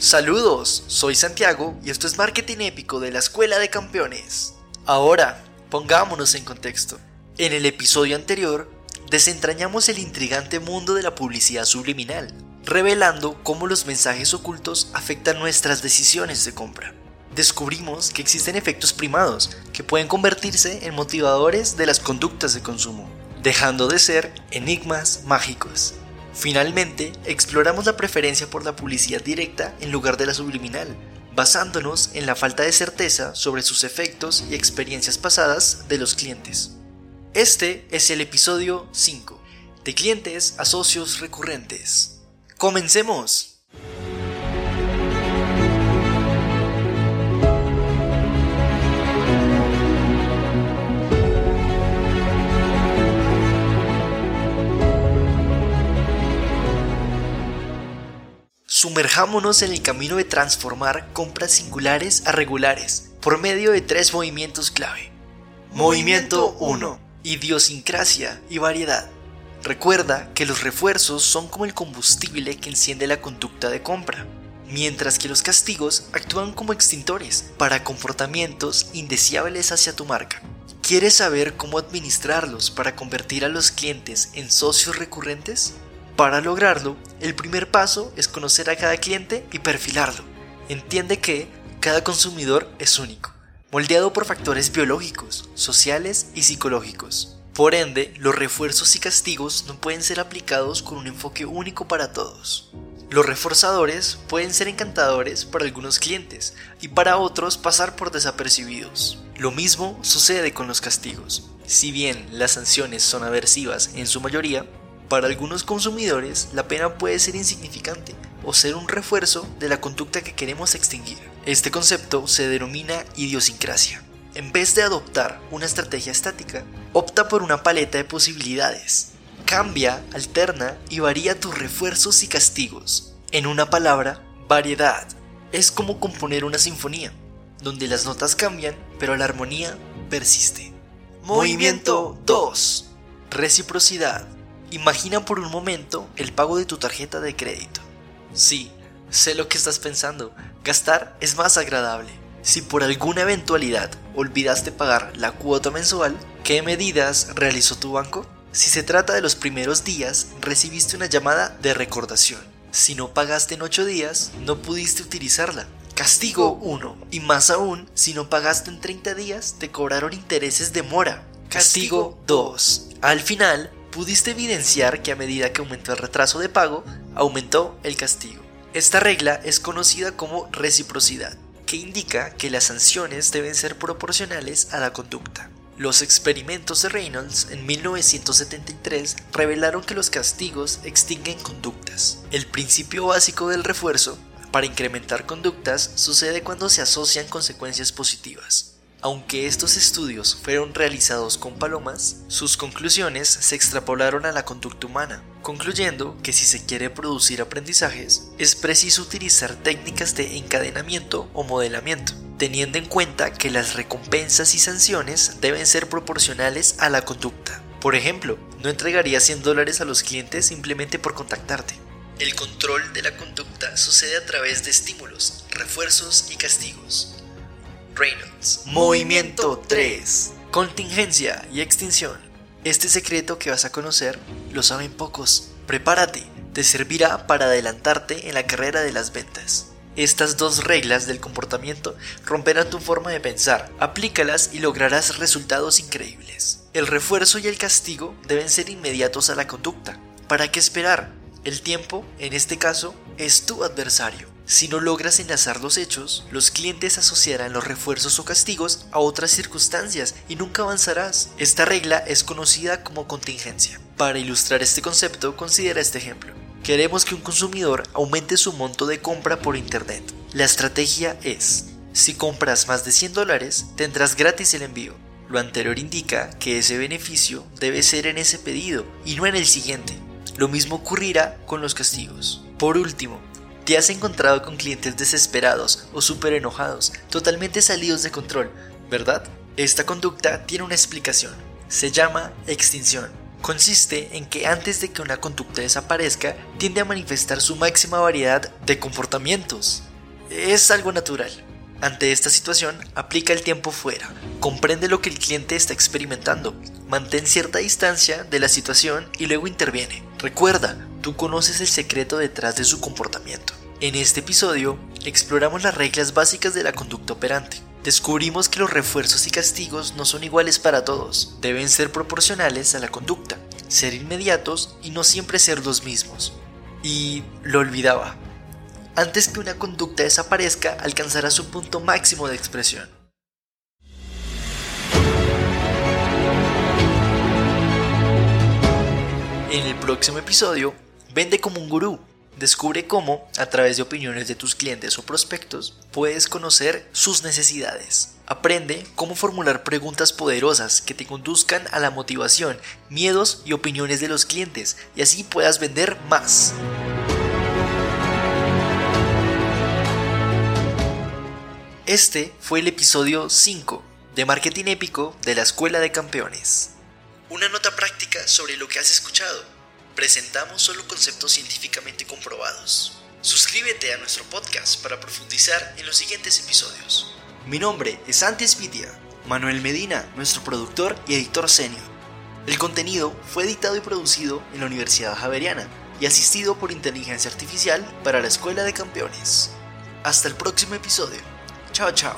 Saludos, soy Santiago y esto es Marketing Épico de la Escuela de Campeones. Ahora, pongámonos en contexto. En el episodio anterior, desentrañamos el intrigante mundo de la publicidad subliminal, revelando cómo los mensajes ocultos afectan nuestras decisiones de compra. Descubrimos que existen efectos primados que pueden convertirse en motivadores de las conductas de consumo, dejando de ser enigmas mágicos. Finalmente, exploramos la preferencia por la publicidad directa en lugar de la subliminal, basándonos en la falta de certeza sobre sus efectos y experiencias pasadas de los clientes. Este es el episodio 5, de clientes a socios recurrentes. ¡Comencemos! Sumerjámonos en el camino de transformar compras singulares a regulares por medio de tres movimientos clave. Movimiento 1. Idiosincrasia y variedad. Recuerda que los refuerzos son como el combustible que enciende la conducta de compra, mientras que los castigos actúan como extintores para comportamientos indeseables hacia tu marca. ¿Quieres saber cómo administrarlos para convertir a los clientes en socios recurrentes? Para lograrlo, el primer paso es conocer a cada cliente y perfilarlo. Entiende que cada consumidor es único, moldeado por factores biológicos, sociales y psicológicos. Por ende, los refuerzos y castigos no pueden ser aplicados con un enfoque único para todos. Los reforzadores pueden ser encantadores para algunos clientes y para otros pasar por desapercibidos. Lo mismo sucede con los castigos. Si bien las sanciones son aversivas en su mayoría, para algunos consumidores, la pena puede ser insignificante o ser un refuerzo de la conducta que queremos extinguir. Este concepto se denomina idiosincrasia. En vez de adoptar una estrategia estática, opta por una paleta de posibilidades. Cambia, alterna y varía tus refuerzos y castigos. En una palabra, variedad. Es como componer una sinfonía, donde las notas cambian, pero la armonía persiste. Movimiento 2. Reciprocidad. Imagina por un momento el pago de tu tarjeta de crédito. Sí, sé lo que estás pensando. Gastar es más agradable. Si por alguna eventualidad olvidaste pagar la cuota mensual, ¿qué medidas realizó tu banco? Si se trata de los primeros días, recibiste una llamada de recordación. Si no pagaste en 8 días, no pudiste utilizarla. Castigo 1. Y más aún, si no pagaste en 30 días, te cobraron intereses de mora. Castigo 2. Al final, pudiste evidenciar que a medida que aumentó el retraso de pago, aumentó el castigo. Esta regla es conocida como reciprocidad, que indica que las sanciones deben ser proporcionales a la conducta. Los experimentos de Reynolds en 1973 revelaron que los castigos extinguen conductas. El principio básico del refuerzo para incrementar conductas sucede cuando se asocian consecuencias positivas. Aunque estos estudios fueron realizados con palomas, sus conclusiones se extrapolaron a la conducta humana, concluyendo que si se quiere producir aprendizajes, es preciso utilizar técnicas de encadenamiento o modelamiento, teniendo en cuenta que las recompensas y sanciones deben ser proporcionales a la conducta. Por ejemplo, no entregaría 100 dólares a los clientes simplemente por contactarte. El control de la conducta sucede a través de estímulos, refuerzos y castigos. Reynolds. Movimiento 3. Contingencia y extinción. Este secreto que vas a conocer lo saben pocos. Prepárate, te servirá para adelantarte en la carrera de las ventas. Estas dos reglas del comportamiento romperán tu forma de pensar, aplícalas y lograrás resultados increíbles. El refuerzo y el castigo deben ser inmediatos a la conducta. ¿Para qué esperar? El tiempo, en este caso, es tu adversario. Si no logras enlazar los hechos, los clientes asociarán los refuerzos o castigos a otras circunstancias y nunca avanzarás. Esta regla es conocida como contingencia. Para ilustrar este concepto, considera este ejemplo. Queremos que un consumidor aumente su monto de compra por Internet. La estrategia es, si compras más de 100 dólares, tendrás gratis el envío. Lo anterior indica que ese beneficio debe ser en ese pedido y no en el siguiente. Lo mismo ocurrirá con los castigos. Por último, te has encontrado con clientes desesperados o súper enojados, totalmente salidos de control, ¿verdad? Esta conducta tiene una explicación. Se llama extinción. Consiste en que antes de que una conducta desaparezca, tiende a manifestar su máxima variedad de comportamientos. Es algo natural. Ante esta situación, aplica el tiempo fuera, comprende lo que el cliente está experimentando, mantén cierta distancia de la situación y luego interviene. Recuerda, tú conoces el secreto detrás de su comportamiento. En este episodio, exploramos las reglas básicas de la conducta operante. Descubrimos que los refuerzos y castigos no son iguales para todos, deben ser proporcionales a la conducta, ser inmediatos y no siempre ser los mismos. Y lo olvidaba, antes que una conducta desaparezca, alcanzará su punto máximo de expresión. En el próximo episodio, vende como un gurú. Descubre cómo, a través de opiniones de tus clientes o prospectos, puedes conocer sus necesidades. Aprende cómo formular preguntas poderosas que te conduzcan a la motivación, miedos y opiniones de los clientes y así puedas vender más. Este fue el episodio 5 de Marketing Épico de la Escuela de Campeones. Una nota práctica sobre lo que has escuchado. Presentamos solo conceptos científicamente comprobados. Suscríbete a nuestro podcast para profundizar en los siguientes episodios. Mi nombre es Antes Vidia, Manuel Medina, nuestro productor y editor senior. El contenido fue editado y producido en la Universidad Javeriana y asistido por inteligencia artificial para la Escuela de Campeones. Hasta el próximo episodio. Ciao, ciao.